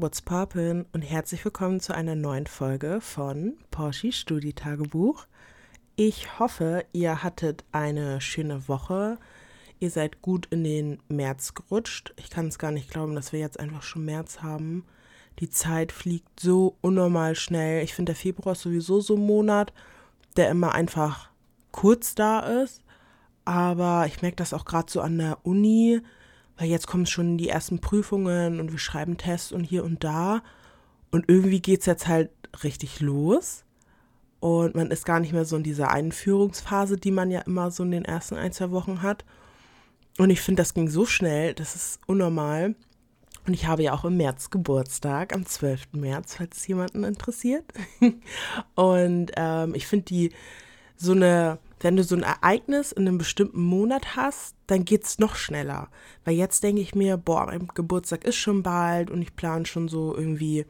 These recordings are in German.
what's poppin' und herzlich willkommen zu einer neuen Folge von Porsche Studi-Tagebuch. Ich hoffe, ihr hattet eine schöne Woche. Ihr seid gut in den März gerutscht. Ich kann es gar nicht glauben, dass wir jetzt einfach schon März haben. Die Zeit fliegt so unnormal schnell. Ich finde, der Februar ist sowieso so ein Monat, der immer einfach kurz da ist. Aber ich merke das auch gerade so an der Uni weil jetzt kommen schon die ersten Prüfungen und wir schreiben Tests und hier und da. Und irgendwie geht es jetzt halt richtig los. Und man ist gar nicht mehr so in dieser Einführungsphase, die man ja immer so in den ersten ein, zwei Wochen hat. Und ich finde, das ging so schnell, das ist unnormal. Und ich habe ja auch im März Geburtstag, am 12. März, falls es jemanden interessiert. und ähm, ich finde die so eine wenn du so ein Ereignis in einem bestimmten Monat hast, dann geht es noch schneller. Weil jetzt denke ich mir, boah, mein Geburtstag ist schon bald und ich plane schon so irgendwie,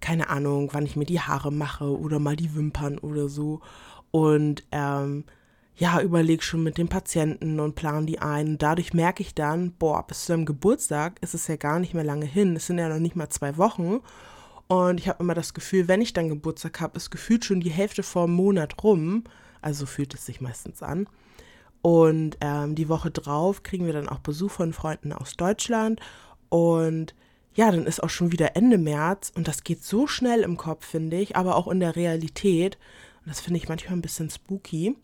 keine Ahnung, wann ich mir die Haare mache oder mal die Wimpern oder so. Und ähm, ja, überlege schon mit den Patienten und plane die ein. dadurch merke ich dann, boah, bis zu deinem Geburtstag ist es ja gar nicht mehr lange hin. Es sind ja noch nicht mal zwei Wochen. Und ich habe immer das Gefühl, wenn ich dann Geburtstag habe, ist gefühlt schon die Hälfte vor einem Monat rum. Also fühlt es sich meistens an. Und ähm, die Woche drauf kriegen wir dann auch Besuch von Freunden aus Deutschland. Und ja, dann ist auch schon wieder Ende März und das geht so schnell im Kopf, finde ich, aber auch in der Realität. Und das finde ich manchmal ein bisschen spooky.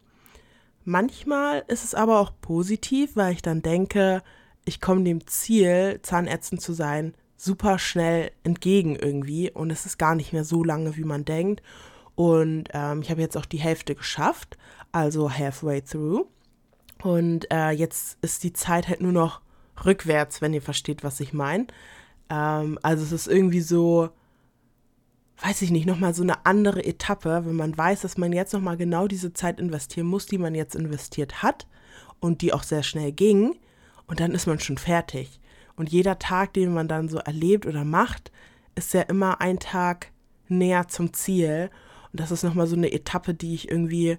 Manchmal ist es aber auch positiv, weil ich dann denke, ich komme dem Ziel, Zahnärztin zu sein, super schnell entgegen irgendwie und es ist gar nicht mehr so lange, wie man denkt. Und ähm, ich habe jetzt auch die Hälfte geschafft, also halfway through. Und äh, jetzt ist die Zeit halt nur noch rückwärts, wenn ihr versteht, was ich meine. Ähm, also es ist irgendwie so, weiß ich nicht, nochmal so eine andere Etappe, wenn man weiß, dass man jetzt nochmal genau diese Zeit investieren muss, die man jetzt investiert hat und die auch sehr schnell ging. Und dann ist man schon fertig. Und jeder Tag, den man dann so erlebt oder macht, ist ja immer ein Tag näher zum Ziel. Und das ist nochmal so eine Etappe, die ich irgendwie,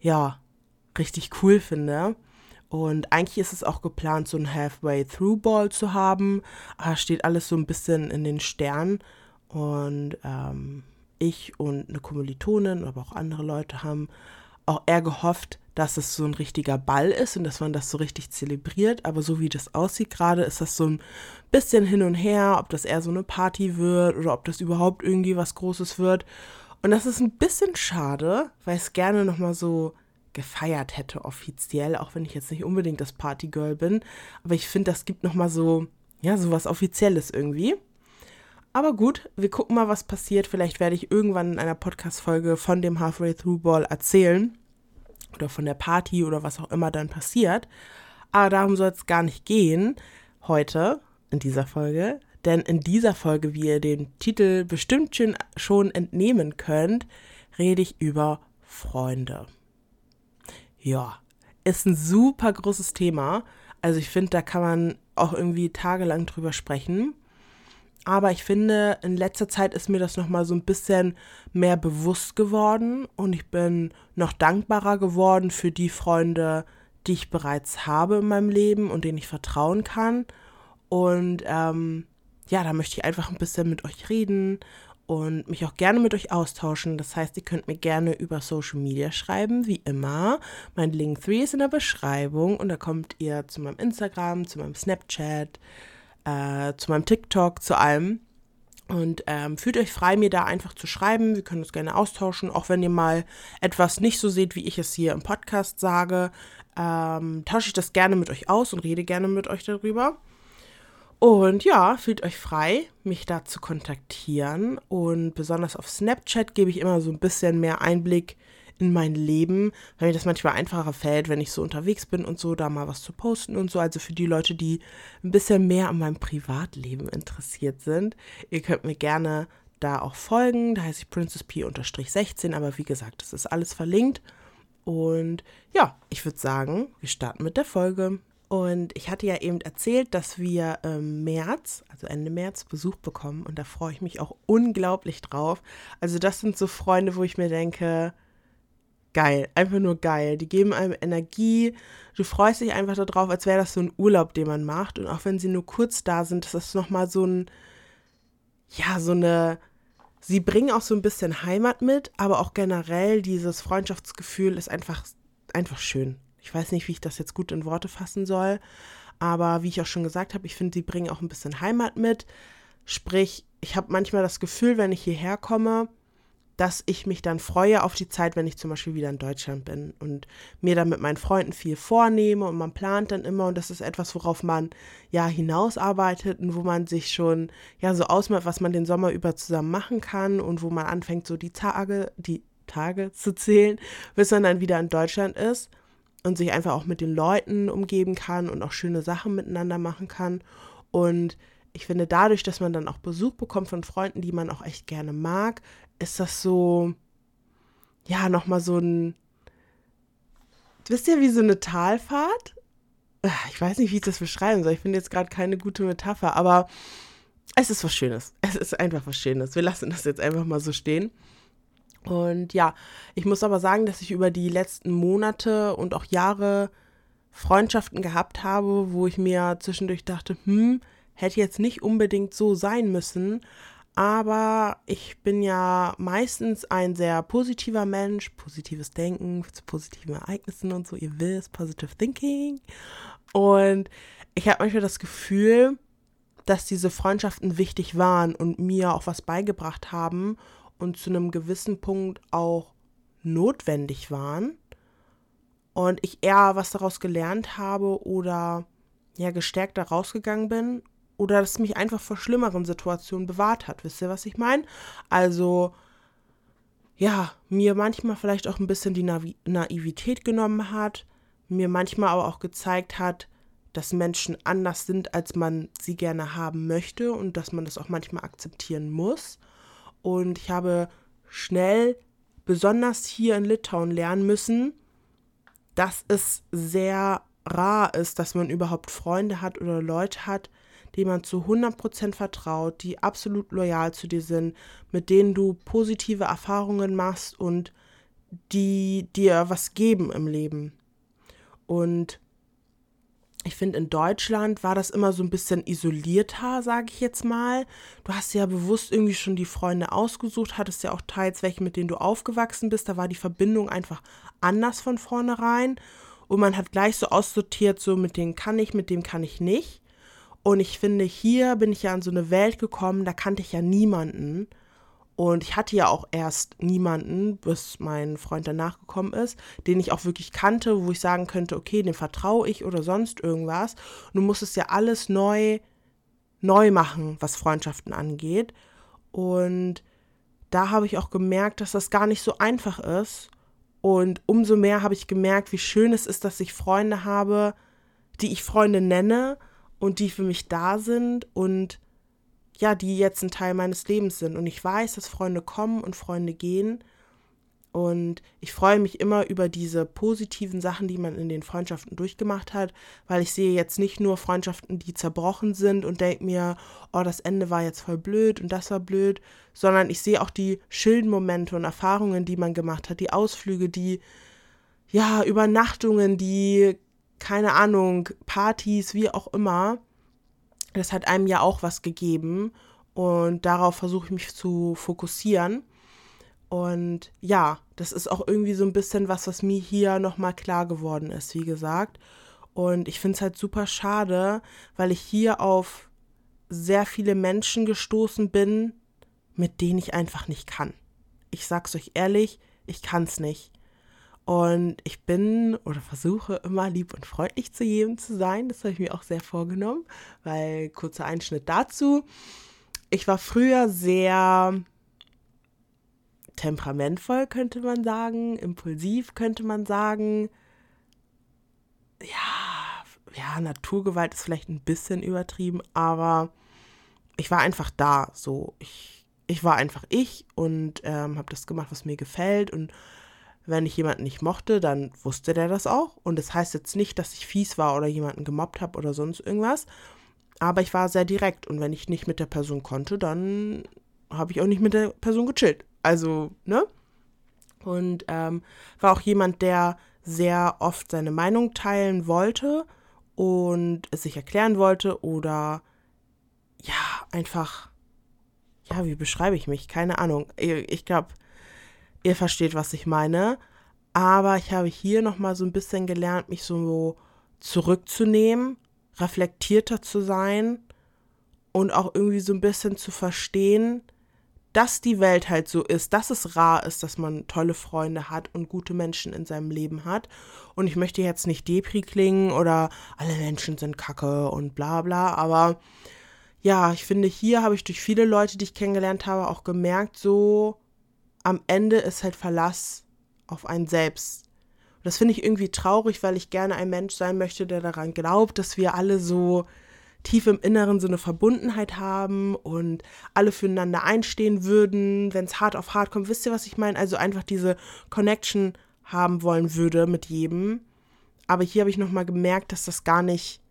ja, richtig cool finde. Und eigentlich ist es auch geplant, so ein Halfway-Through-Ball zu haben. Aber steht alles so ein bisschen in den Sternen. Und ähm, ich und eine Kommilitonin, aber auch andere Leute haben auch eher gehofft, dass es so ein richtiger Ball ist und dass man das so richtig zelebriert. Aber so wie das aussieht gerade, ist das so ein bisschen hin und her, ob das eher so eine Party wird oder ob das überhaupt irgendwie was Großes wird. Und das ist ein bisschen schade, weil ich es gerne nochmal so gefeiert hätte offiziell, auch wenn ich jetzt nicht unbedingt das Partygirl bin. Aber ich finde, das gibt nochmal so, ja, so was Offizielles irgendwie. Aber gut, wir gucken mal, was passiert. Vielleicht werde ich irgendwann in einer Podcast-Folge von dem Halfway Through Ball erzählen. Oder von der Party oder was auch immer dann passiert. Aber darum soll es gar nicht gehen heute in dieser Folge, denn in dieser Folge, wie ihr den Titel bestimmt schon entnehmen könnt, rede ich über Freunde. Ja, ist ein super großes Thema. Also ich finde, da kann man auch irgendwie tagelang drüber sprechen. Aber ich finde, in letzter Zeit ist mir das nochmal so ein bisschen mehr bewusst geworden und ich bin noch dankbarer geworden für die Freunde, die ich bereits habe in meinem Leben und denen ich vertrauen kann. Und ähm, ja, da möchte ich einfach ein bisschen mit euch reden und mich auch gerne mit euch austauschen. Das heißt, ihr könnt mir gerne über Social Media schreiben, wie immer. Mein Link 3 ist in der Beschreibung und da kommt ihr zu meinem Instagram, zu meinem Snapchat, äh, zu meinem TikTok, zu allem. Und ähm, fühlt euch frei, mir da einfach zu schreiben. Wir können uns gerne austauschen, auch wenn ihr mal etwas nicht so seht, wie ich es hier im Podcast sage. Ähm, tausche ich das gerne mit euch aus und rede gerne mit euch darüber. Und ja, fühlt euch frei, mich da zu kontaktieren. Und besonders auf Snapchat gebe ich immer so ein bisschen mehr Einblick in mein Leben, weil mir das manchmal einfacher fällt, wenn ich so unterwegs bin und so, da mal was zu posten und so. Also für die Leute, die ein bisschen mehr an meinem Privatleben interessiert sind, ihr könnt mir gerne da auch folgen. Da heiße ich Princess P-16, aber wie gesagt, das ist alles verlinkt. Und ja, ich würde sagen, wir starten mit der Folge. Und ich hatte ja eben erzählt, dass wir im März, also Ende März, Besuch bekommen. Und da freue ich mich auch unglaublich drauf. Also das sind so Freunde, wo ich mir denke, geil, einfach nur geil. Die geben einem Energie. Du freust dich einfach darauf, als wäre das so ein Urlaub, den man macht. Und auch wenn sie nur kurz da sind, ist das nochmal so ein, ja, so eine, sie bringen auch so ein bisschen Heimat mit, aber auch generell dieses Freundschaftsgefühl ist einfach, einfach schön. Ich weiß nicht, wie ich das jetzt gut in Worte fassen soll, aber wie ich auch schon gesagt habe, ich finde, sie bringen auch ein bisschen Heimat mit. Sprich, ich habe manchmal das Gefühl, wenn ich hierher komme, dass ich mich dann freue auf die Zeit, wenn ich zum Beispiel wieder in Deutschland bin und mir dann mit meinen Freunden viel vornehme und man plant dann immer und das ist etwas, worauf man ja hinausarbeitet und wo man sich schon ja so ausmacht, was man den Sommer über zusammen machen kann und wo man anfängt, so die Tage, die Tage zu zählen, bis man dann wieder in Deutschland ist und sich einfach auch mit den Leuten umgeben kann und auch schöne Sachen miteinander machen kann und ich finde, dadurch, dass man dann auch Besuch bekommt von Freunden, die man auch echt gerne mag, ist das so, ja, nochmal so ein, wisst ihr, wie so eine Talfahrt? Ah, ich weiß nicht, wie ich das beschreiben soll. Ich finde jetzt gerade keine gute Metapher, aber es ist was Schönes. Es ist einfach was Schönes. Wir lassen das jetzt einfach mal so stehen. Und ja, ich muss aber sagen, dass ich über die letzten Monate und auch Jahre Freundschaften gehabt habe, wo ich mir zwischendurch dachte, hm, hätte jetzt nicht unbedingt so sein müssen, aber ich bin ja meistens ein sehr positiver Mensch, positives Denken zu positiven Ereignissen und so, ihr wisst, positive thinking. Und ich habe manchmal das Gefühl, dass diese Freundschaften wichtig waren und mir auch was beigebracht haben und zu einem gewissen Punkt auch notwendig waren. Und ich eher was daraus gelernt habe oder ja gestärkt da rausgegangen bin oder das mich einfach vor schlimmeren Situationen bewahrt hat. Wisst ihr, was ich meine? Also, ja, mir manchmal vielleicht auch ein bisschen die Navi Naivität genommen hat, mir manchmal aber auch gezeigt hat, dass Menschen anders sind, als man sie gerne haben möchte und dass man das auch manchmal akzeptieren muss. Und ich habe schnell, besonders hier in Litauen, lernen müssen, dass es sehr rar ist, dass man überhaupt Freunde hat oder Leute hat, denen man zu 100% vertraut, die absolut loyal zu dir sind, mit denen du positive Erfahrungen machst und die dir was geben im Leben. Und ich finde, in Deutschland war das immer so ein bisschen isolierter, sage ich jetzt mal. Du hast ja bewusst irgendwie schon die Freunde ausgesucht, hattest ja auch teils welche, mit denen du aufgewachsen bist. Da war die Verbindung einfach anders von vornherein. Und man hat gleich so aussortiert, so mit denen kann ich, mit dem kann ich nicht. Und ich finde, hier bin ich ja in so eine Welt gekommen, da kannte ich ja niemanden. Und ich hatte ja auch erst niemanden, bis mein Freund danach gekommen ist, den ich auch wirklich kannte, wo ich sagen könnte, okay, dem vertraue ich oder sonst irgendwas. Und du musstest ja alles neu, neu machen, was Freundschaften angeht. Und da habe ich auch gemerkt, dass das gar nicht so einfach ist. Und umso mehr habe ich gemerkt, wie schön es ist, dass ich Freunde habe, die ich Freunde nenne und die für mich da sind und ja, die jetzt ein Teil meines Lebens sind. Und ich weiß, dass Freunde kommen und Freunde gehen. Und ich freue mich immer über diese positiven Sachen, die man in den Freundschaften durchgemacht hat, weil ich sehe jetzt nicht nur Freundschaften, die zerbrochen sind und denke mir, oh, das Ende war jetzt voll blöd und das war blöd, sondern ich sehe auch die schönen Momente und Erfahrungen, die man gemacht hat, die Ausflüge, die ja, Übernachtungen, die keine Ahnung, Partys, wie auch immer. Das hat einem ja auch was gegeben und darauf versuche ich mich zu fokussieren. Und ja, das ist auch irgendwie so ein bisschen was, was mir hier nochmal klar geworden ist, wie gesagt. Und ich finde es halt super schade, weil ich hier auf sehr viele Menschen gestoßen bin, mit denen ich einfach nicht kann. Ich sag's euch ehrlich, ich kann's nicht. Und ich bin oder versuche immer lieb und freundlich zu jedem zu sein. Das habe ich mir auch sehr vorgenommen, weil kurzer Einschnitt dazu. Ich war früher sehr temperamentvoll, könnte man sagen, impulsiv, könnte man sagen. Ja, ja, Naturgewalt ist vielleicht ein bisschen übertrieben, aber ich war einfach da. So, ich, ich war einfach ich und ähm, habe das gemacht, was mir gefällt und wenn ich jemanden nicht mochte, dann wusste der das auch. Und das heißt jetzt nicht, dass ich fies war oder jemanden gemobbt habe oder sonst irgendwas. Aber ich war sehr direkt. Und wenn ich nicht mit der Person konnte, dann habe ich auch nicht mit der Person gechillt. Also, ne? Und ähm, war auch jemand, der sehr oft seine Meinung teilen wollte und es sich erklären wollte oder ja, einfach ja, wie beschreibe ich mich? Keine Ahnung. Ich glaube, ihr versteht, was ich meine. Aber ich habe hier nochmal so ein bisschen gelernt, mich so zurückzunehmen, reflektierter zu sein und auch irgendwie so ein bisschen zu verstehen, dass die Welt halt so ist, dass es rar ist, dass man tolle Freunde hat und gute Menschen in seinem Leben hat. Und ich möchte jetzt nicht Depri klingen oder alle Menschen sind kacke und bla bla, aber ja, ich finde, hier habe ich durch viele Leute, die ich kennengelernt habe, auch gemerkt, so am Ende ist halt Verlass auf einen selbst. Und das finde ich irgendwie traurig, weil ich gerne ein Mensch sein möchte, der daran glaubt, dass wir alle so tief im Inneren so eine Verbundenheit haben und alle füreinander einstehen würden, wenn es hart auf hart kommt. Wisst ihr, was ich meine? Also einfach diese Connection haben wollen würde mit jedem. Aber hier habe ich nochmal gemerkt, dass das gar nicht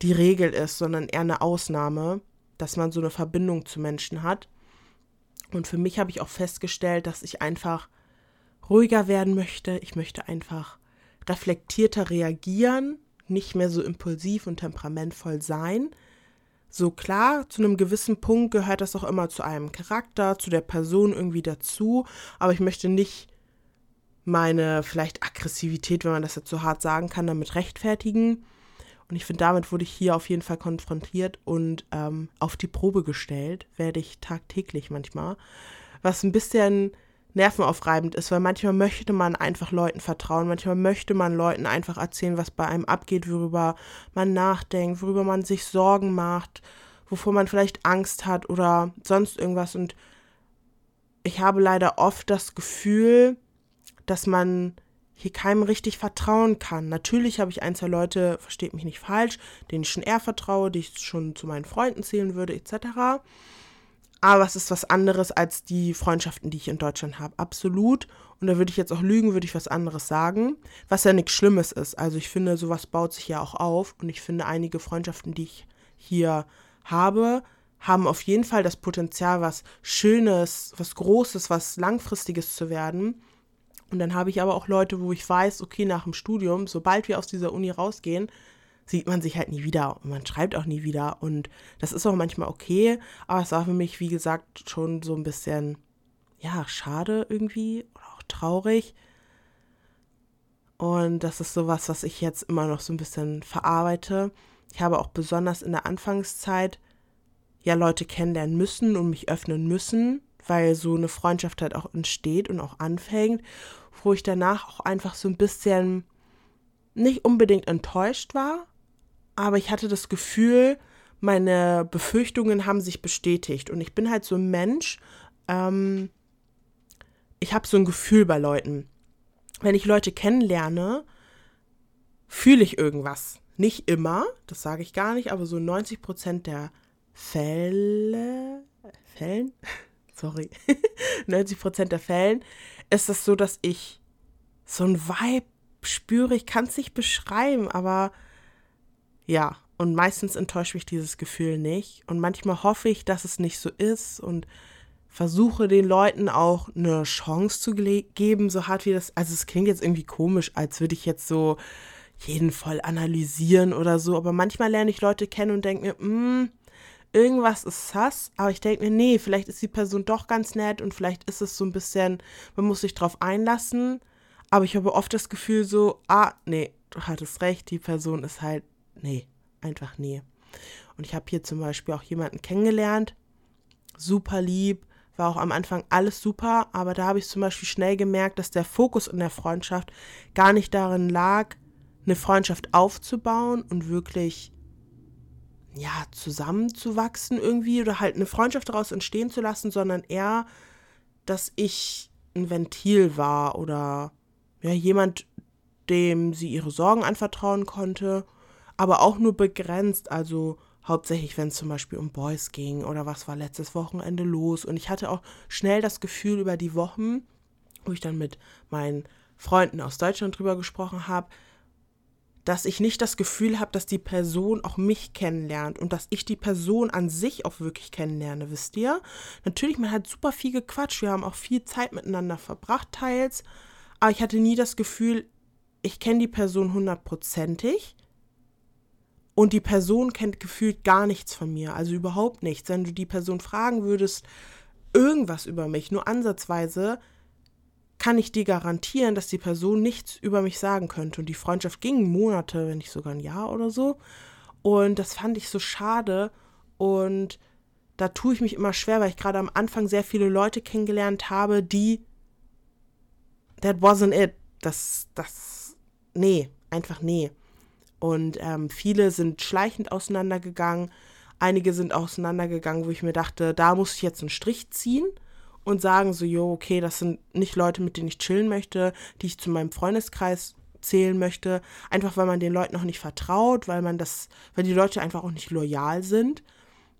die Regel ist, sondern eher eine Ausnahme, dass man so eine Verbindung zu Menschen hat. Und für mich habe ich auch festgestellt, dass ich einfach ruhiger werden möchte. Ich möchte einfach reflektierter reagieren, nicht mehr so impulsiv und temperamentvoll sein. So klar, zu einem gewissen Punkt gehört das auch immer zu einem Charakter, zu der Person irgendwie dazu, aber ich möchte nicht meine vielleicht Aggressivität, wenn man das jetzt so hart sagen kann, damit rechtfertigen. Und ich finde, damit wurde ich hier auf jeden Fall konfrontiert und ähm, auf die Probe gestellt, werde ich tagtäglich manchmal. Was ein bisschen nervenaufreibend ist, weil manchmal möchte man einfach Leuten vertrauen, manchmal möchte man Leuten einfach erzählen, was bei einem abgeht, worüber man nachdenkt, worüber man sich Sorgen macht, wovor man vielleicht Angst hat oder sonst irgendwas. Und ich habe leider oft das Gefühl, dass man hier keinem richtig vertrauen kann. Natürlich habe ich ein, zwei Leute, versteht mich nicht falsch, denen ich schon eher vertraue, die ich schon zu meinen Freunden zählen würde, etc. Aber es ist was anderes als die Freundschaften, die ich in Deutschland habe. Absolut. Und da würde ich jetzt auch lügen, würde ich was anderes sagen. Was ja nichts Schlimmes ist. Also ich finde, sowas baut sich ja auch auf. Und ich finde, einige Freundschaften, die ich hier habe, haben auf jeden Fall das Potenzial, was Schönes, was Großes, was Langfristiges zu werden. Und dann habe ich aber auch Leute, wo ich weiß, okay, nach dem Studium, sobald wir aus dieser Uni rausgehen, sieht man sich halt nie wieder und man schreibt auch nie wieder. Und das ist auch manchmal okay, aber es war für mich, wie gesagt, schon so ein bisschen, ja, schade irgendwie oder auch traurig. Und das ist sowas, was ich jetzt immer noch so ein bisschen verarbeite. Ich habe auch besonders in der Anfangszeit ja Leute kennenlernen müssen und mich öffnen müssen, weil so eine Freundschaft halt auch entsteht und auch anfängt, wo ich danach auch einfach so ein bisschen nicht unbedingt enttäuscht war, aber ich hatte das Gefühl, meine Befürchtungen haben sich bestätigt. Und ich bin halt so ein Mensch, ähm, ich habe so ein Gefühl bei Leuten. Wenn ich Leute kennenlerne, fühle ich irgendwas. Nicht immer, das sage ich gar nicht, aber so 90 Prozent der Fälle, Fällen, sorry, 90 Prozent der Fällen ist es so, dass ich so ein Vibe spüre. Ich kann es nicht beschreiben, aber ja, und meistens enttäuscht mich dieses Gefühl nicht. Und manchmal hoffe ich, dass es nicht so ist und versuche den Leuten auch eine Chance zu geben, so hart wie das. Also es klingt jetzt irgendwie komisch, als würde ich jetzt so jeden voll analysieren oder so. Aber manchmal lerne ich Leute kennen und denke mir, hm, irgendwas ist sass, aber ich denke mir, nee, vielleicht ist die Person doch ganz nett und vielleicht ist es so ein bisschen, man muss sich drauf einlassen. Aber ich habe oft das Gefühl so, ah, nee, du hattest recht, die Person ist halt nee, einfach nee. Und ich habe hier zum Beispiel auch jemanden kennengelernt, super lieb, war auch am Anfang alles super, aber da habe ich zum Beispiel schnell gemerkt, dass der Fokus in der Freundschaft gar nicht darin lag, eine Freundschaft aufzubauen und wirklich ja, zusammenzuwachsen irgendwie oder halt eine Freundschaft daraus entstehen zu lassen, sondern eher, dass ich ein Ventil war oder ja, jemand, dem sie ihre Sorgen anvertrauen konnte aber auch nur begrenzt. Also hauptsächlich, wenn es zum Beispiel um Boys ging oder was war letztes Wochenende los. Und ich hatte auch schnell das Gefühl über die Wochen, wo ich dann mit meinen Freunden aus Deutschland drüber gesprochen habe, dass ich nicht das Gefühl habe, dass die Person auch mich kennenlernt und dass ich die Person an sich auch wirklich kennenlerne, wisst ihr? Natürlich, man hat super viel gequatscht, wir haben auch viel Zeit miteinander verbracht, teils, aber ich hatte nie das Gefühl, ich kenne die Person hundertprozentig und die Person kennt gefühlt gar nichts von mir, also überhaupt nichts. Wenn du die Person fragen würdest, irgendwas über mich, nur ansatzweise, kann ich dir garantieren, dass die Person nichts über mich sagen könnte. Und die Freundschaft ging Monate, wenn nicht sogar ein Jahr oder so. Und das fand ich so schade. Und da tue ich mich immer schwer, weil ich gerade am Anfang sehr viele Leute kennengelernt habe, die that wasn't it. Das, das, nee, einfach nee. Und ähm, viele sind schleichend auseinandergegangen. Einige sind auseinandergegangen, wo ich mir dachte, da muss ich jetzt einen Strich ziehen und sagen so, jo, okay, das sind nicht Leute, mit denen ich chillen möchte, die ich zu meinem Freundeskreis zählen möchte, einfach weil man den Leuten noch nicht vertraut, weil man das, weil die Leute einfach auch nicht loyal sind.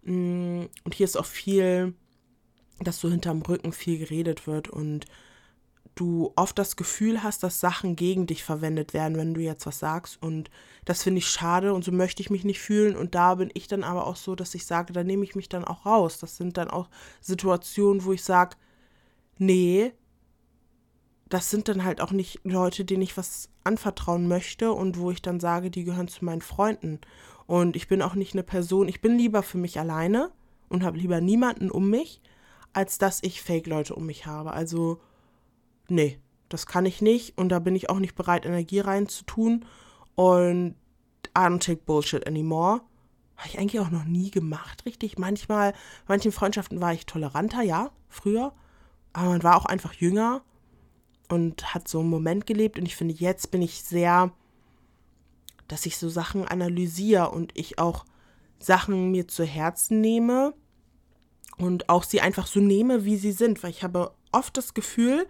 Mm, und hier ist auch viel, dass so hinterm Rücken viel geredet wird und du oft das Gefühl hast, dass Sachen gegen dich verwendet werden, wenn du jetzt was sagst. Und das finde ich schade und so möchte ich mich nicht fühlen. Und da bin ich dann aber auch so, dass ich sage, da nehme ich mich dann auch raus. Das sind dann auch Situationen, wo ich sage, nee, das sind dann halt auch nicht Leute, denen ich was anvertrauen möchte und wo ich dann sage, die gehören zu meinen Freunden. Und ich bin auch nicht eine Person, ich bin lieber für mich alleine und habe lieber niemanden um mich, als dass ich Fake-Leute um mich habe. Also nee, das kann ich nicht und da bin ich auch nicht bereit, Energie reinzutun. Und I don't take bullshit anymore. Habe ich eigentlich auch noch nie gemacht, richtig. Manchmal, manchen Freundschaften war ich toleranter, ja, früher. Aber man war auch einfach jünger und hat so einen Moment gelebt. Und ich finde, jetzt bin ich sehr, dass ich so Sachen analysiere und ich auch Sachen mir zu Herzen nehme und auch sie einfach so nehme, wie sie sind. Weil ich habe oft das Gefühl,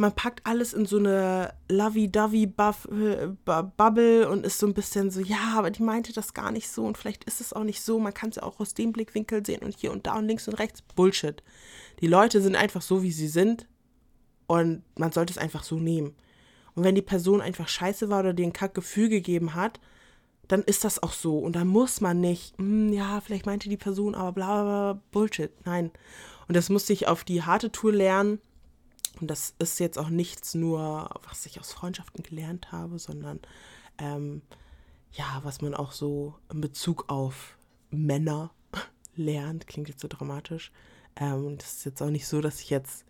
man packt alles in so eine lovey-dovey-Bubble und ist so ein bisschen so, ja, aber die meinte das gar nicht so und vielleicht ist es auch nicht so. Man kann es ja auch aus dem Blickwinkel sehen und hier und da und links und rechts. Bullshit. Die Leute sind einfach so, wie sie sind und man sollte es einfach so nehmen. Und wenn die Person einfach scheiße war oder dir ein Kackgefühl gegeben hat, dann ist das auch so. Und dann muss man nicht, hm, ja, vielleicht meinte die Person, aber bla bla bla, Bullshit. Nein. Und das musste ich auf die harte Tour lernen und das ist jetzt auch nichts nur, was ich aus Freundschaften gelernt habe, sondern ähm, ja, was man auch so in Bezug auf Männer lernt. Klingt jetzt so dramatisch. Ähm, das ist jetzt auch nicht so, dass ich jetzt,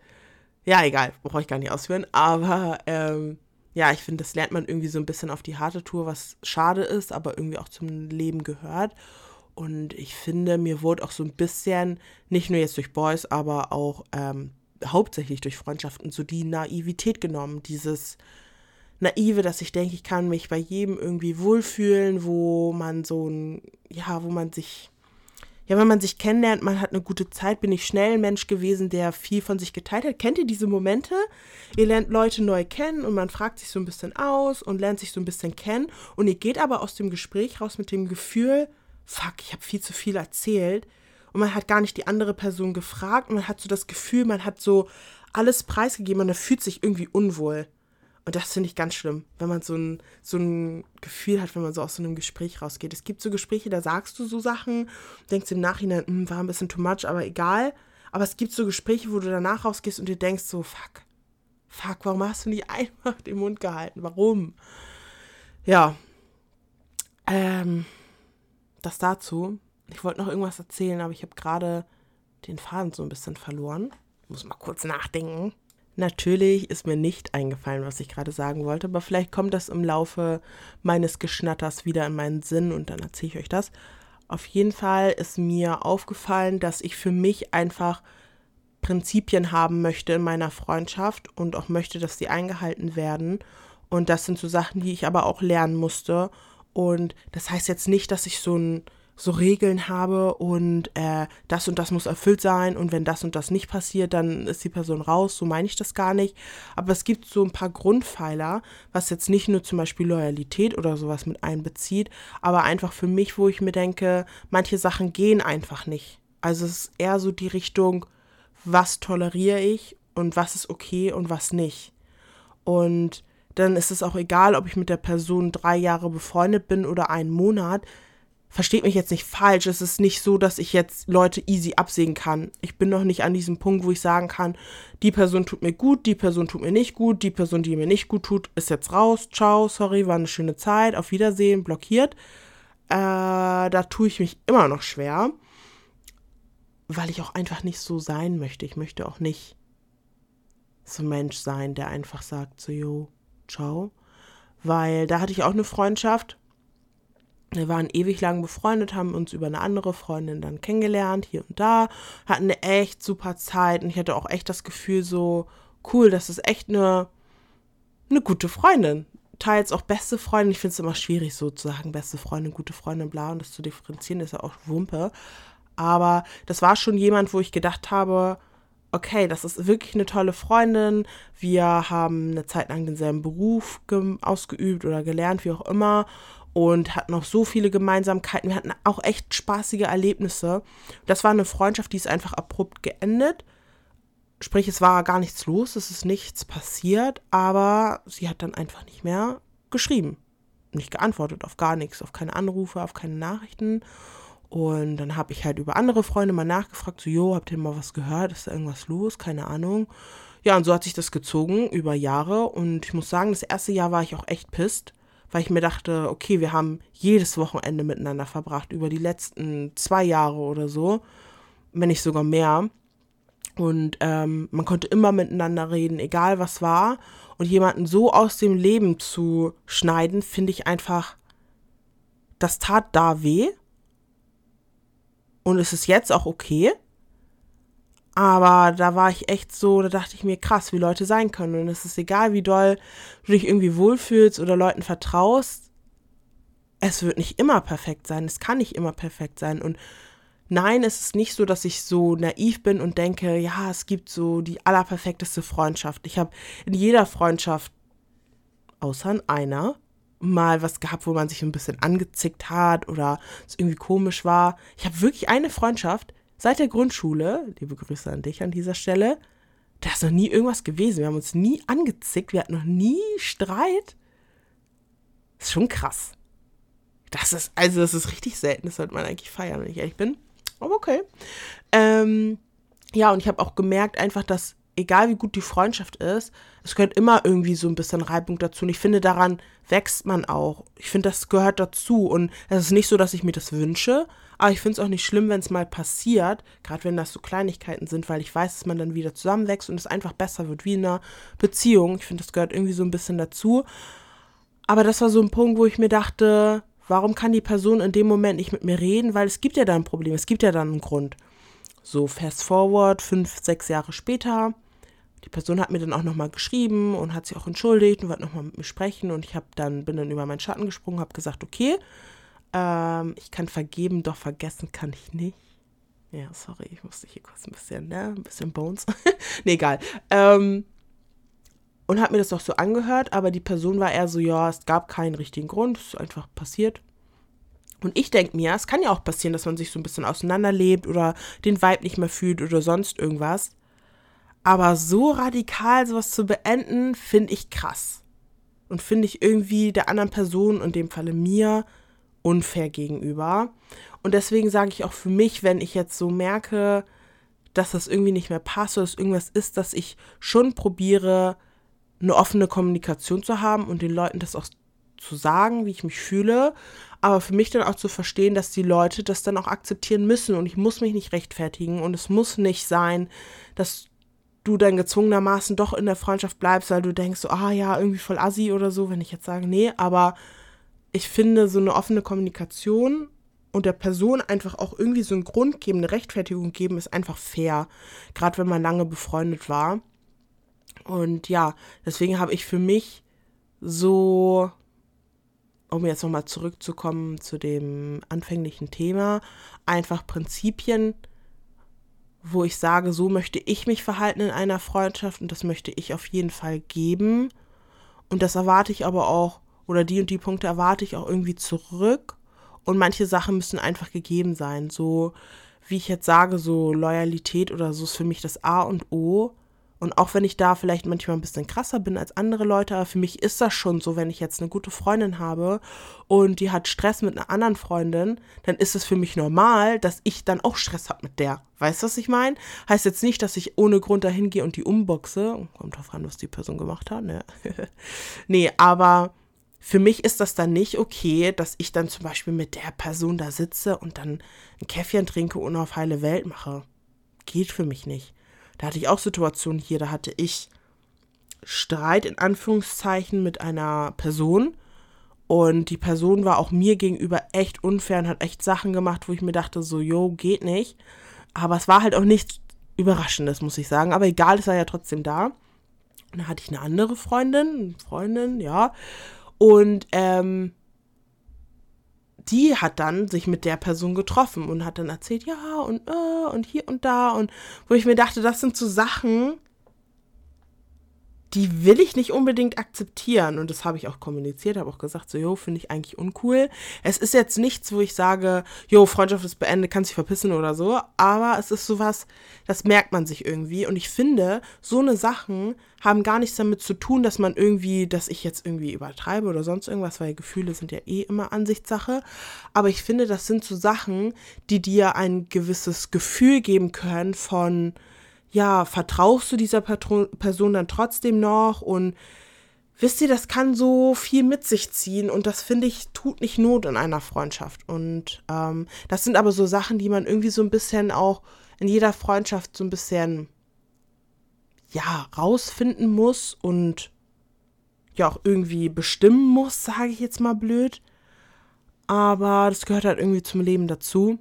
ja, egal, brauche ich gar nicht ausführen, aber ähm, ja, ich finde, das lernt man irgendwie so ein bisschen auf die harte Tour, was schade ist, aber irgendwie auch zum Leben gehört. Und ich finde, mir wurde auch so ein bisschen, nicht nur jetzt durch Boys, aber auch ähm, hauptsächlich durch Freundschaften so die Naivität genommen, dieses Naive, dass ich denke, ich kann mich bei jedem irgendwie wohlfühlen, wo man so ein, ja, wo man sich, ja, wenn man sich kennenlernt, man hat eine gute Zeit, bin ich schnell ein Mensch gewesen, der viel von sich geteilt hat. Kennt ihr diese Momente? Ihr lernt Leute neu kennen und man fragt sich so ein bisschen aus und lernt sich so ein bisschen kennen und ihr geht aber aus dem Gespräch raus mit dem Gefühl, fuck, ich habe viel zu viel erzählt und man hat gar nicht die andere Person gefragt und man hat so das Gefühl, man hat so alles preisgegeben und man fühlt sich irgendwie unwohl. Und das finde ich ganz schlimm, wenn man so ein, so ein Gefühl hat, wenn man so aus so einem Gespräch rausgeht. Es gibt so Gespräche, da sagst du so Sachen, denkst im Nachhinein, hm, war ein bisschen too much, aber egal. Aber es gibt so Gespräche, wo du danach rausgehst und dir denkst so, fuck, fuck, warum hast du nicht einfach den Mund gehalten? Warum? Ja. Ähm, das dazu. Ich wollte noch irgendwas erzählen, aber ich habe gerade den Faden so ein bisschen verloren. Muss mal kurz nachdenken. Natürlich ist mir nicht eingefallen, was ich gerade sagen wollte, aber vielleicht kommt das im Laufe meines Geschnatters wieder in meinen Sinn und dann erzähle ich euch das. Auf jeden Fall ist mir aufgefallen, dass ich für mich einfach Prinzipien haben möchte in meiner Freundschaft und auch möchte, dass die eingehalten werden. Und das sind so Sachen, die ich aber auch lernen musste. Und das heißt jetzt nicht, dass ich so ein so Regeln habe und äh, das und das muss erfüllt sein und wenn das und das nicht passiert, dann ist die Person raus. So meine ich das gar nicht. Aber es gibt so ein paar Grundpfeiler, was jetzt nicht nur zum Beispiel Loyalität oder sowas mit einbezieht, aber einfach für mich, wo ich mir denke, manche Sachen gehen einfach nicht. Also es ist eher so die Richtung, was toleriere ich und was ist okay und was nicht. Und dann ist es auch egal, ob ich mit der Person drei Jahre befreundet bin oder einen Monat versteht mich jetzt nicht falsch, es ist nicht so, dass ich jetzt Leute easy absehen kann. Ich bin noch nicht an diesem Punkt, wo ich sagen kann, die Person tut mir gut, die Person tut mir nicht gut, die Person, die mir nicht gut tut, ist jetzt raus, ciao, sorry, war eine schöne Zeit, auf Wiedersehen, blockiert. äh, da tue ich mich immer noch schwer, weil ich auch einfach nicht so sein möchte. Ich möchte auch nicht so ein Mensch sein, der einfach sagt so, yo, ciao. Weil da hatte ich auch eine Freundschaft. Wir waren ewig lang befreundet, haben uns über eine andere Freundin dann kennengelernt, hier und da, hatten eine echt super Zeit und ich hatte auch echt das Gefühl so, cool, das ist echt eine, eine gute Freundin. Teils auch beste Freundin. Ich finde es immer schwierig, so zu sagen, beste Freundin, gute Freundin, bla, und das zu differenzieren, ist ja auch Wumpe. Aber das war schon jemand, wo ich gedacht habe, okay, das ist wirklich eine tolle Freundin. Wir haben eine Zeit lang denselben Beruf ausgeübt oder gelernt, wie auch immer. Und hatten auch so viele Gemeinsamkeiten. Wir hatten auch echt spaßige Erlebnisse. Das war eine Freundschaft, die ist einfach abrupt geendet. Sprich, es war gar nichts los, es ist nichts passiert, aber sie hat dann einfach nicht mehr geschrieben. Nicht geantwortet auf gar nichts, auf keine Anrufe, auf keine Nachrichten. Und dann habe ich halt über andere Freunde mal nachgefragt, so, jo, habt ihr mal was gehört? Ist da irgendwas los? Keine Ahnung. Ja, und so hat sich das gezogen über Jahre. Und ich muss sagen, das erste Jahr war ich auch echt pisst, weil ich mir dachte, okay, wir haben jedes Wochenende miteinander verbracht, über die letzten zwei Jahre oder so, wenn nicht sogar mehr. Und ähm, man konnte immer miteinander reden, egal was war. Und jemanden so aus dem Leben zu schneiden, finde ich einfach, das tat da weh. Und es ist jetzt auch okay. Aber da war ich echt so, da dachte ich mir, krass, wie Leute sein können. Und es ist egal, wie doll du dich irgendwie wohlfühlst oder Leuten vertraust. Es wird nicht immer perfekt sein. Es kann nicht immer perfekt sein. Und nein, es ist nicht so, dass ich so naiv bin und denke, ja, es gibt so die allerperfekteste Freundschaft. Ich habe in jeder Freundschaft, außer in einer, mal was gehabt, wo man sich ein bisschen angezickt hat oder es irgendwie komisch war. Ich habe wirklich eine Freundschaft seit der Grundschule, liebe Grüße an dich an dieser Stelle, da ist noch nie irgendwas gewesen. Wir haben uns nie angezickt, wir hatten noch nie Streit. Das ist schon krass. Das ist, also das ist richtig selten, das sollte man eigentlich feiern, wenn ich ehrlich bin. Aber okay. Ähm, ja, und ich habe auch gemerkt einfach, dass egal wie gut die Freundschaft ist, es gehört immer irgendwie so ein bisschen Reibung dazu. Und ich finde, daran wächst man auch. Ich finde, das gehört dazu. Und es ist nicht so, dass ich mir das wünsche, aber ich finde es auch nicht schlimm, wenn es mal passiert, gerade wenn das so Kleinigkeiten sind, weil ich weiß, dass man dann wieder zusammenwächst und es einfach besser wird, wie in einer Beziehung. Ich finde, das gehört irgendwie so ein bisschen dazu. Aber das war so ein Punkt, wo ich mir dachte, warum kann die Person in dem Moment nicht mit mir reden? Weil es gibt ja da ein Problem, es gibt ja dann einen Grund. So, fast forward, fünf, sechs Jahre später. Die Person hat mir dann auch nochmal geschrieben und hat sich auch entschuldigt und wollte nochmal mit mir sprechen. Und ich habe dann, bin dann über meinen Schatten gesprungen, habe gesagt, okay, ähm, ich kann vergeben, doch vergessen kann ich nicht. Ja, sorry, ich musste hier kurz ein bisschen, ne, ein bisschen Bones. nee, egal. Ähm, und hat mir das auch so angehört, aber die Person war eher so, ja, es gab keinen richtigen Grund, es ist einfach passiert. Und ich denke mir, es kann ja auch passieren, dass man sich so ein bisschen auseinanderlebt oder den Vibe nicht mehr fühlt oder sonst irgendwas. Aber so radikal sowas zu beenden, finde ich krass. Und finde ich irgendwie der anderen Person, in dem Falle mir, unfair gegenüber. Und deswegen sage ich auch für mich, wenn ich jetzt so merke, dass das irgendwie nicht mehr passt oder dass irgendwas ist, dass ich schon probiere, eine offene Kommunikation zu haben und den Leuten das auch zu sagen, wie ich mich fühle, aber für mich dann auch zu verstehen, dass die Leute das dann auch akzeptieren müssen und ich muss mich nicht rechtfertigen und es muss nicht sein, dass du dann gezwungenermaßen doch in der Freundschaft bleibst, weil du denkst so, ah ja, irgendwie voll assi oder so, wenn ich jetzt sage, nee, aber ich finde so eine offene Kommunikation und der Person einfach auch irgendwie so einen Grund geben, eine Rechtfertigung geben, ist einfach fair, gerade wenn man lange befreundet war. Und ja, deswegen habe ich für mich so, um jetzt nochmal zurückzukommen zu dem anfänglichen Thema, einfach Prinzipien, wo ich sage, so möchte ich mich verhalten in einer Freundschaft und das möchte ich auf jeden Fall geben. Und das erwarte ich aber auch, oder die und die Punkte erwarte ich auch irgendwie zurück. Und manche Sachen müssen einfach gegeben sein. So, wie ich jetzt sage, so Loyalität oder so ist für mich das A und O. Und auch wenn ich da vielleicht manchmal ein bisschen krasser bin als andere Leute, aber für mich ist das schon so, wenn ich jetzt eine gute Freundin habe und die hat Stress mit einer anderen Freundin, dann ist es für mich normal, dass ich dann auch Stress habe mit der. Weißt du, was ich meine? Heißt jetzt nicht, dass ich ohne Grund dahin gehe und die umboxe. Kommt drauf an, was die Person gemacht hat, ne? nee, aber für mich ist das dann nicht okay, dass ich dann zum Beispiel mit der Person da sitze und dann ein Käffchen trinke und auf heile Welt mache. Geht für mich nicht. Da hatte ich auch Situationen hier, da hatte ich Streit in Anführungszeichen mit einer Person und die Person war auch mir gegenüber echt unfair und hat echt Sachen gemacht, wo ich mir dachte, so, yo, geht nicht. Aber es war halt auch nichts Überraschendes, muss ich sagen. Aber egal, es war ja trotzdem da. Und dann hatte ich eine andere Freundin, Freundin, ja. Und ähm, die hat dann sich mit der Person getroffen und hat dann erzählt, ja, und äh, und hier und da. Und wo ich mir dachte, das sind so Sachen, die will ich nicht unbedingt akzeptieren. Und das habe ich auch kommuniziert, habe auch gesagt, so, jo, finde ich eigentlich uncool. Es ist jetzt nichts, wo ich sage, jo, Freundschaft ist beendet, kannst dich verpissen oder so. Aber es ist sowas, das merkt man sich irgendwie. Und ich finde, so eine Sachen haben gar nichts damit zu tun, dass man irgendwie, dass ich jetzt irgendwie übertreibe oder sonst irgendwas, weil Gefühle sind ja eh immer Ansichtssache. Aber ich finde, das sind so Sachen, die dir ein gewisses Gefühl geben können von, ja, vertraust du dieser Patron Person dann trotzdem noch und wisst ihr, das kann so viel mit sich ziehen und das finde ich tut nicht Not in einer Freundschaft. Und ähm, das sind aber so Sachen, die man irgendwie so ein bisschen auch in jeder Freundschaft so ein bisschen ja rausfinden muss und ja auch irgendwie bestimmen muss, sage ich jetzt mal blöd. Aber das gehört halt irgendwie zum Leben dazu.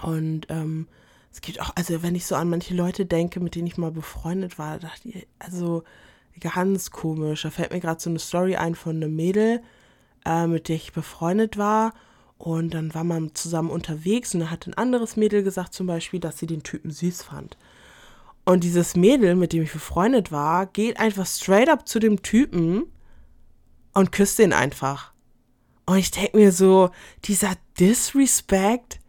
Und ähm, es gibt auch, also wenn ich so an manche Leute denke, mit denen ich mal befreundet war, dachte ich, also ganz komisch. Da fällt mir gerade so eine Story ein von einem Mädel, äh, mit der ich befreundet war. Und dann war man zusammen unterwegs und da hat ein anderes Mädel gesagt zum Beispiel, dass sie den Typen süß fand. Und dieses Mädel, mit dem ich befreundet war, geht einfach straight up zu dem Typen und küsst ihn einfach. Und ich denke mir so, dieser Disrespect,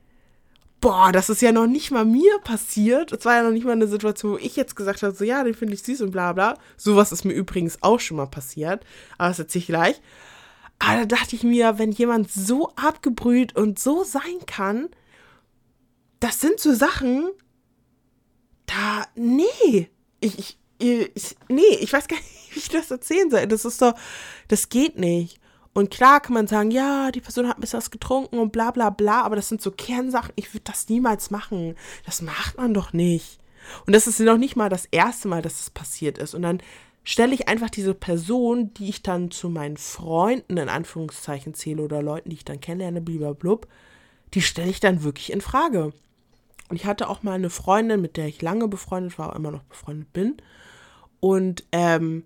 boah, das ist ja noch nicht mal mir passiert. Es war ja noch nicht mal eine Situation, wo ich jetzt gesagt habe, so ja, den finde ich süß und bla bla. Sowas ist mir übrigens auch schon mal passiert. Aber das erzähle ich gleich. Aber da dachte ich mir, wenn jemand so abgebrüht und so sein kann, das sind so Sachen, da, nee, ich, ich, ich nee, ich weiß gar nicht, wie ich das erzählen soll. Das ist so, das geht nicht. Und klar kann man sagen, ja, die Person hat ein bisschen was getrunken und bla bla bla, aber das sind so Kernsachen, ich würde das niemals machen. Das macht man doch nicht. Und das ist noch nicht mal das erste Mal, dass das passiert ist. Und dann stelle ich einfach diese Person, die ich dann zu meinen Freunden in Anführungszeichen zähle oder Leuten, die ich dann kennenlerne, blub, die stelle ich dann wirklich in Frage. Und ich hatte auch mal eine Freundin, mit der ich lange befreundet war, immer noch befreundet bin. Und ähm,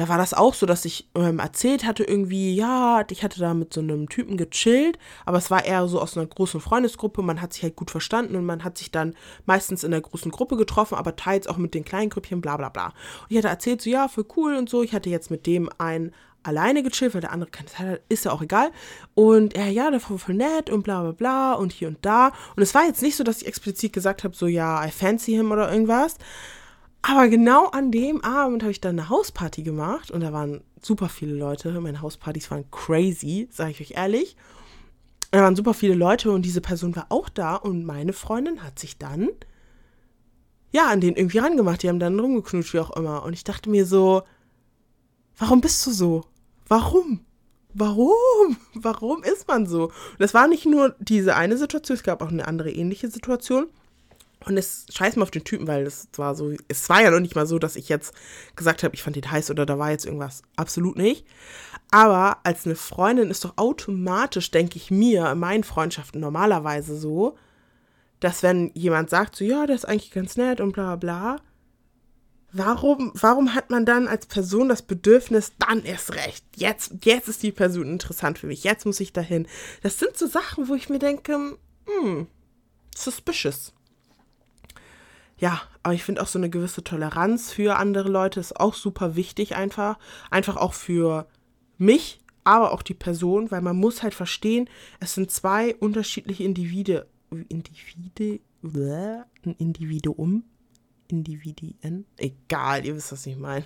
da war das auch so, dass ich ähm, erzählt hatte irgendwie, ja, ich hatte da mit so einem Typen gechillt, aber es war eher so aus einer großen Freundesgruppe, man hat sich halt gut verstanden und man hat sich dann meistens in der großen Gruppe getroffen, aber teils auch mit den kleinen Grüppchen, bla bla bla. Und ich hatte erzählt, so ja, voll cool und so, ich hatte jetzt mit dem einen alleine gechillt, weil der andere keine Zeit hat, ist ja auch egal. Und er, ja, der war voll nett und bla bla bla und hier und da. Und es war jetzt nicht so, dass ich explizit gesagt habe, so ja, I fancy him oder irgendwas. Aber genau an dem Abend habe ich dann eine Hausparty gemacht und da waren super viele Leute. Meine Hauspartys waren crazy, sage ich euch ehrlich. Da waren super viele Leute und diese Person war auch da und meine Freundin hat sich dann ja an den irgendwie rangemacht. Die haben dann rumgeknutscht, wie auch immer. Und ich dachte mir so, warum bist du so? Warum? Warum? Warum ist man so? Und das war nicht nur diese eine Situation, es gab auch eine andere ähnliche Situation. Und es scheiß mal auf den Typen, weil es war so, es war ja noch nicht mal so, dass ich jetzt gesagt habe, ich fand den heiß oder da war jetzt irgendwas. Absolut nicht. Aber als eine Freundin ist doch automatisch, denke ich mir, in meinen Freundschaften normalerweise so, dass wenn jemand sagt, so, ja, der ist eigentlich ganz nett und bla bla, warum, warum hat man dann als Person das Bedürfnis, dann erst recht, jetzt, jetzt ist die Person interessant für mich, jetzt muss ich dahin. Das sind so Sachen, wo ich mir denke, hm, suspicious ja, aber ich finde auch so eine gewisse Toleranz für andere Leute ist auch super wichtig einfach. Einfach auch für mich, aber auch die Person, weil man muss halt verstehen, es sind zwei unterschiedliche Individuen, Individuen, ein Individuum, Individuen. Egal, ihr wisst, was ich meine.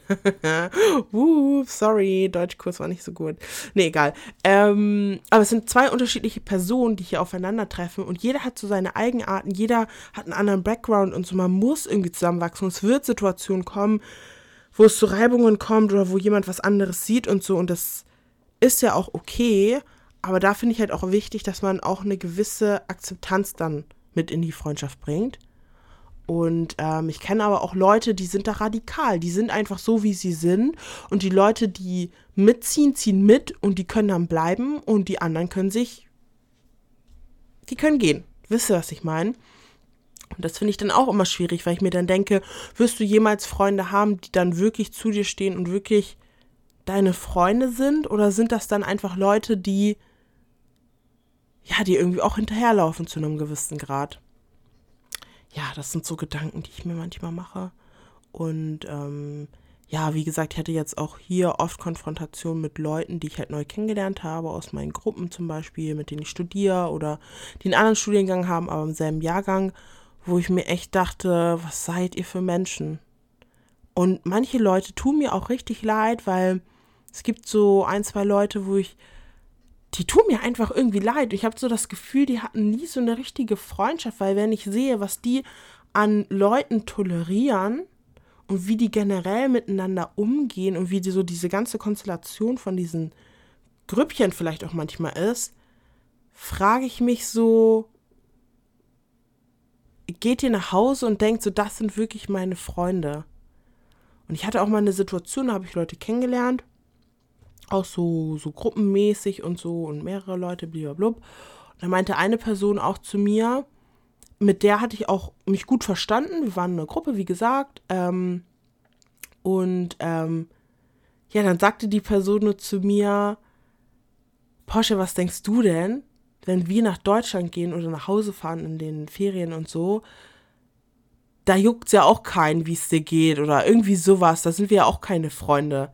uh, sorry, Deutschkurs war nicht so gut. Nee, egal. Ähm, aber es sind zwei unterschiedliche Personen, die hier aufeinandertreffen und jeder hat so seine Eigenarten, jeder hat einen anderen Background und so. Man muss irgendwie zusammenwachsen. Es wird Situationen kommen, wo es zu Reibungen kommt oder wo jemand was anderes sieht und so und das ist ja auch okay, aber da finde ich halt auch wichtig, dass man auch eine gewisse Akzeptanz dann mit in die Freundschaft bringt. Und ähm, ich kenne aber auch Leute, die sind da radikal. Die sind einfach so, wie sie sind. Und die Leute, die mitziehen, ziehen mit und die können dann bleiben und die anderen können sich, die können gehen. Wisst ihr, was ich meine? Und das finde ich dann auch immer schwierig, weil ich mir dann denke, wirst du jemals Freunde haben, die dann wirklich zu dir stehen und wirklich deine Freunde sind? Oder sind das dann einfach Leute, die, ja, die irgendwie auch hinterherlaufen zu einem gewissen Grad? Ja, das sind so Gedanken, die ich mir manchmal mache. Und ähm, ja, wie gesagt, ich hatte jetzt auch hier oft Konfrontation mit Leuten, die ich halt neu kennengelernt habe, aus meinen Gruppen zum Beispiel, mit denen ich studiere oder die einen anderen Studiengang haben, aber im selben Jahrgang, wo ich mir echt dachte, was seid ihr für Menschen? Und manche Leute tun mir auch richtig leid, weil es gibt so ein, zwei Leute, wo ich die tun mir einfach irgendwie leid. Ich habe so das Gefühl, die hatten nie so eine richtige Freundschaft, weil wenn ich sehe, was die an Leuten tolerieren und wie die generell miteinander umgehen und wie die so diese ganze Konstellation von diesen Grüppchen vielleicht auch manchmal ist, frage ich mich so, geht ihr nach Hause und denkt so, das sind wirklich meine Freunde. Und ich hatte auch mal eine Situation, da habe ich Leute kennengelernt auch so, so gruppenmäßig und so und mehrere Leute, blablabla. Da meinte eine Person auch zu mir, mit der hatte ich auch mich gut verstanden. Wir waren eine Gruppe, wie gesagt. Ähm, und ähm, ja, dann sagte die Person nur zu mir, Porsche, was denkst du denn, wenn wir nach Deutschland gehen oder nach Hause fahren in den Ferien und so? Da juckt es ja auch keinen, wie es dir geht oder irgendwie sowas. Da sind wir ja auch keine Freunde.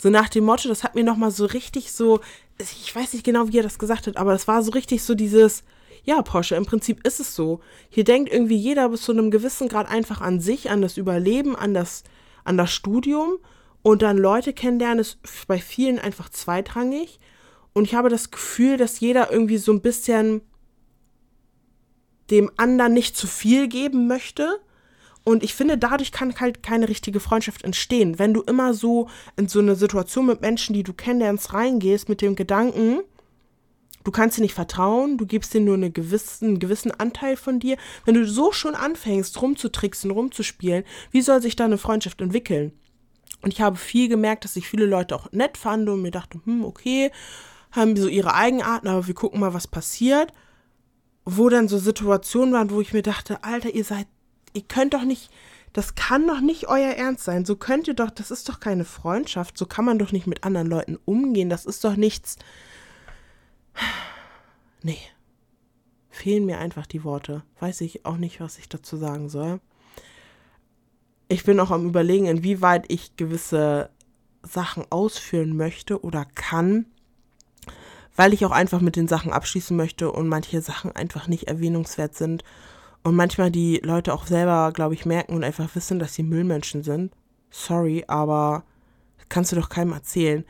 So nach dem Motto, das hat mir nochmal so richtig so, ich weiß nicht genau, wie er das gesagt hat, aber das war so richtig so dieses, ja, Porsche, im Prinzip ist es so. Hier denkt irgendwie jeder bis zu einem gewissen Grad einfach an sich, an das Überleben, an das, an das Studium und dann Leute kennenlernen ist bei vielen einfach zweitrangig. Und ich habe das Gefühl, dass jeder irgendwie so ein bisschen dem anderen nicht zu viel geben möchte und ich finde, dadurch kann halt keine richtige Freundschaft entstehen. Wenn du immer so in so eine Situation mit Menschen, die du kennenlernst, reingehst mit dem Gedanken, du kannst dir nicht vertrauen, du gibst dir nur eine gewissen, einen gewissen Anteil von dir. Wenn du so schon anfängst, rumzutricksen, rumzuspielen, wie soll sich da eine Freundschaft entwickeln? Und ich habe viel gemerkt, dass ich viele Leute auch nett fand und mir dachte, hm, okay, haben so ihre Eigenarten, aber wir gucken mal, was passiert. Wo dann so Situationen waren, wo ich mir dachte, Alter, ihr seid ihr könnt doch nicht, das kann doch nicht euer Ernst sein. So könnt ihr doch, das ist doch keine Freundschaft. So kann man doch nicht mit anderen Leuten umgehen. Das ist doch nichts. Nee. Fehlen mir einfach die Worte. Weiß ich auch nicht, was ich dazu sagen soll. Ich bin auch am Überlegen, inwieweit ich gewisse Sachen ausführen möchte oder kann, weil ich auch einfach mit den Sachen abschließen möchte und manche Sachen einfach nicht erwähnungswert sind und manchmal die Leute auch selber, glaube ich, merken und einfach wissen, dass sie Müllmenschen sind. Sorry, aber kannst du doch keinem erzählen.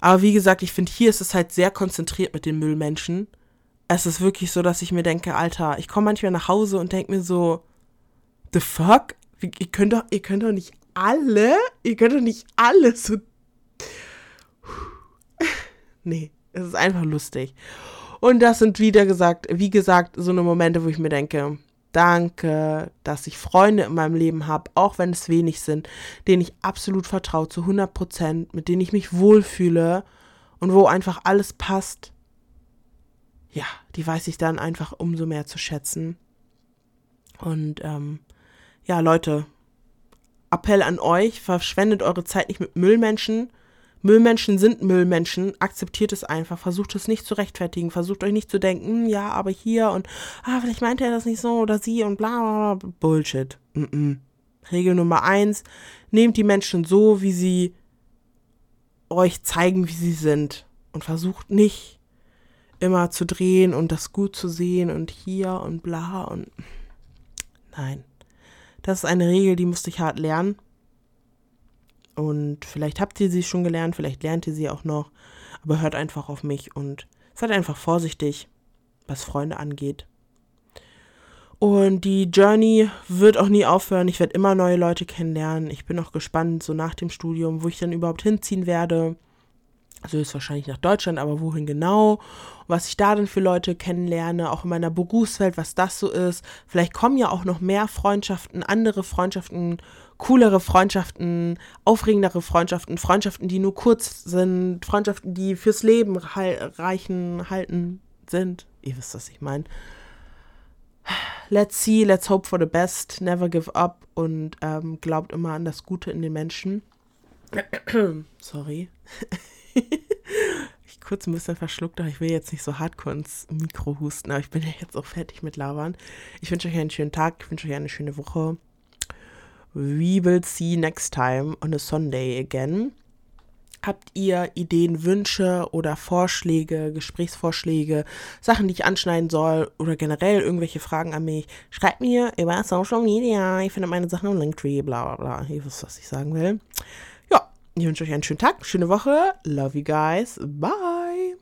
Aber wie gesagt, ich finde, hier ist es halt sehr konzentriert mit den Müllmenschen. Es ist wirklich so, dass ich mir denke, Alter, ich komme manchmal nach Hause und denke mir so, the fuck? Ihr könnt doch, ihr könnt doch nicht alle, ihr könnt doch nicht alle so. nee, es ist einfach lustig. Und das sind wieder gesagt, wie gesagt, so eine Momente, wo ich mir denke, Danke, dass ich Freunde in meinem Leben habe, auch wenn es wenig sind, denen ich absolut vertraue zu 100 Prozent, mit denen ich mich wohlfühle und wo einfach alles passt. Ja, die weiß ich dann einfach umso mehr zu schätzen. Und ähm, ja, Leute, Appell an euch, verschwendet eure Zeit nicht mit Müllmenschen, Müllmenschen sind Müllmenschen, akzeptiert es einfach, versucht es nicht zu rechtfertigen, versucht euch nicht zu denken, hm, ja, aber hier und, ah, vielleicht meint er das nicht so oder sie und bla bla bla, Bullshit. Mm -mm. Regel Nummer eins, nehmt die Menschen so, wie sie euch zeigen, wie sie sind und versucht nicht immer zu drehen und das gut zu sehen und hier und bla und nein. Das ist eine Regel, die musste ich hart lernen und vielleicht habt ihr sie schon gelernt, vielleicht lernt ihr sie auch noch. Aber hört einfach auf mich und seid einfach vorsichtig, was Freunde angeht. Und die Journey wird auch nie aufhören. Ich werde immer neue Leute kennenlernen. Ich bin auch gespannt, so nach dem Studium, wo ich dann überhaupt hinziehen werde. Also ist wahrscheinlich nach Deutschland, aber wohin genau? Was ich da dann für Leute kennenlerne, auch in meiner Berufswelt, was das so ist. Vielleicht kommen ja auch noch mehr Freundschaften, andere Freundschaften, coolere Freundschaften, aufregendere Freundschaften, Freundschaften, die nur kurz sind, Freundschaften, die fürs Leben reichen, halten sind. Ihr wisst, was ich meine. Let's see, let's hope for the best, never give up und ähm, glaubt immer an das Gute in den Menschen. Sorry. ich kurz ein bisschen verschluckt, aber ich will jetzt nicht so hardcore ins Mikro husten, aber ich bin ja jetzt auch fertig mit Labern. Ich wünsche euch einen schönen Tag, ich wünsche euch eine schöne Woche. We will see next time on a Sunday again. Habt ihr Ideen, Wünsche oder Vorschläge, Gesprächsvorschläge, Sachen, die ich anschneiden soll oder generell irgendwelche Fragen an mich? Schreibt mir über Social Media. Ich finde meine Sachen im Linktree, bla bla bla. Ihr wisst, was ich sagen will. Ja, ich wünsche euch einen schönen Tag, schöne Woche. Love you guys. Bye.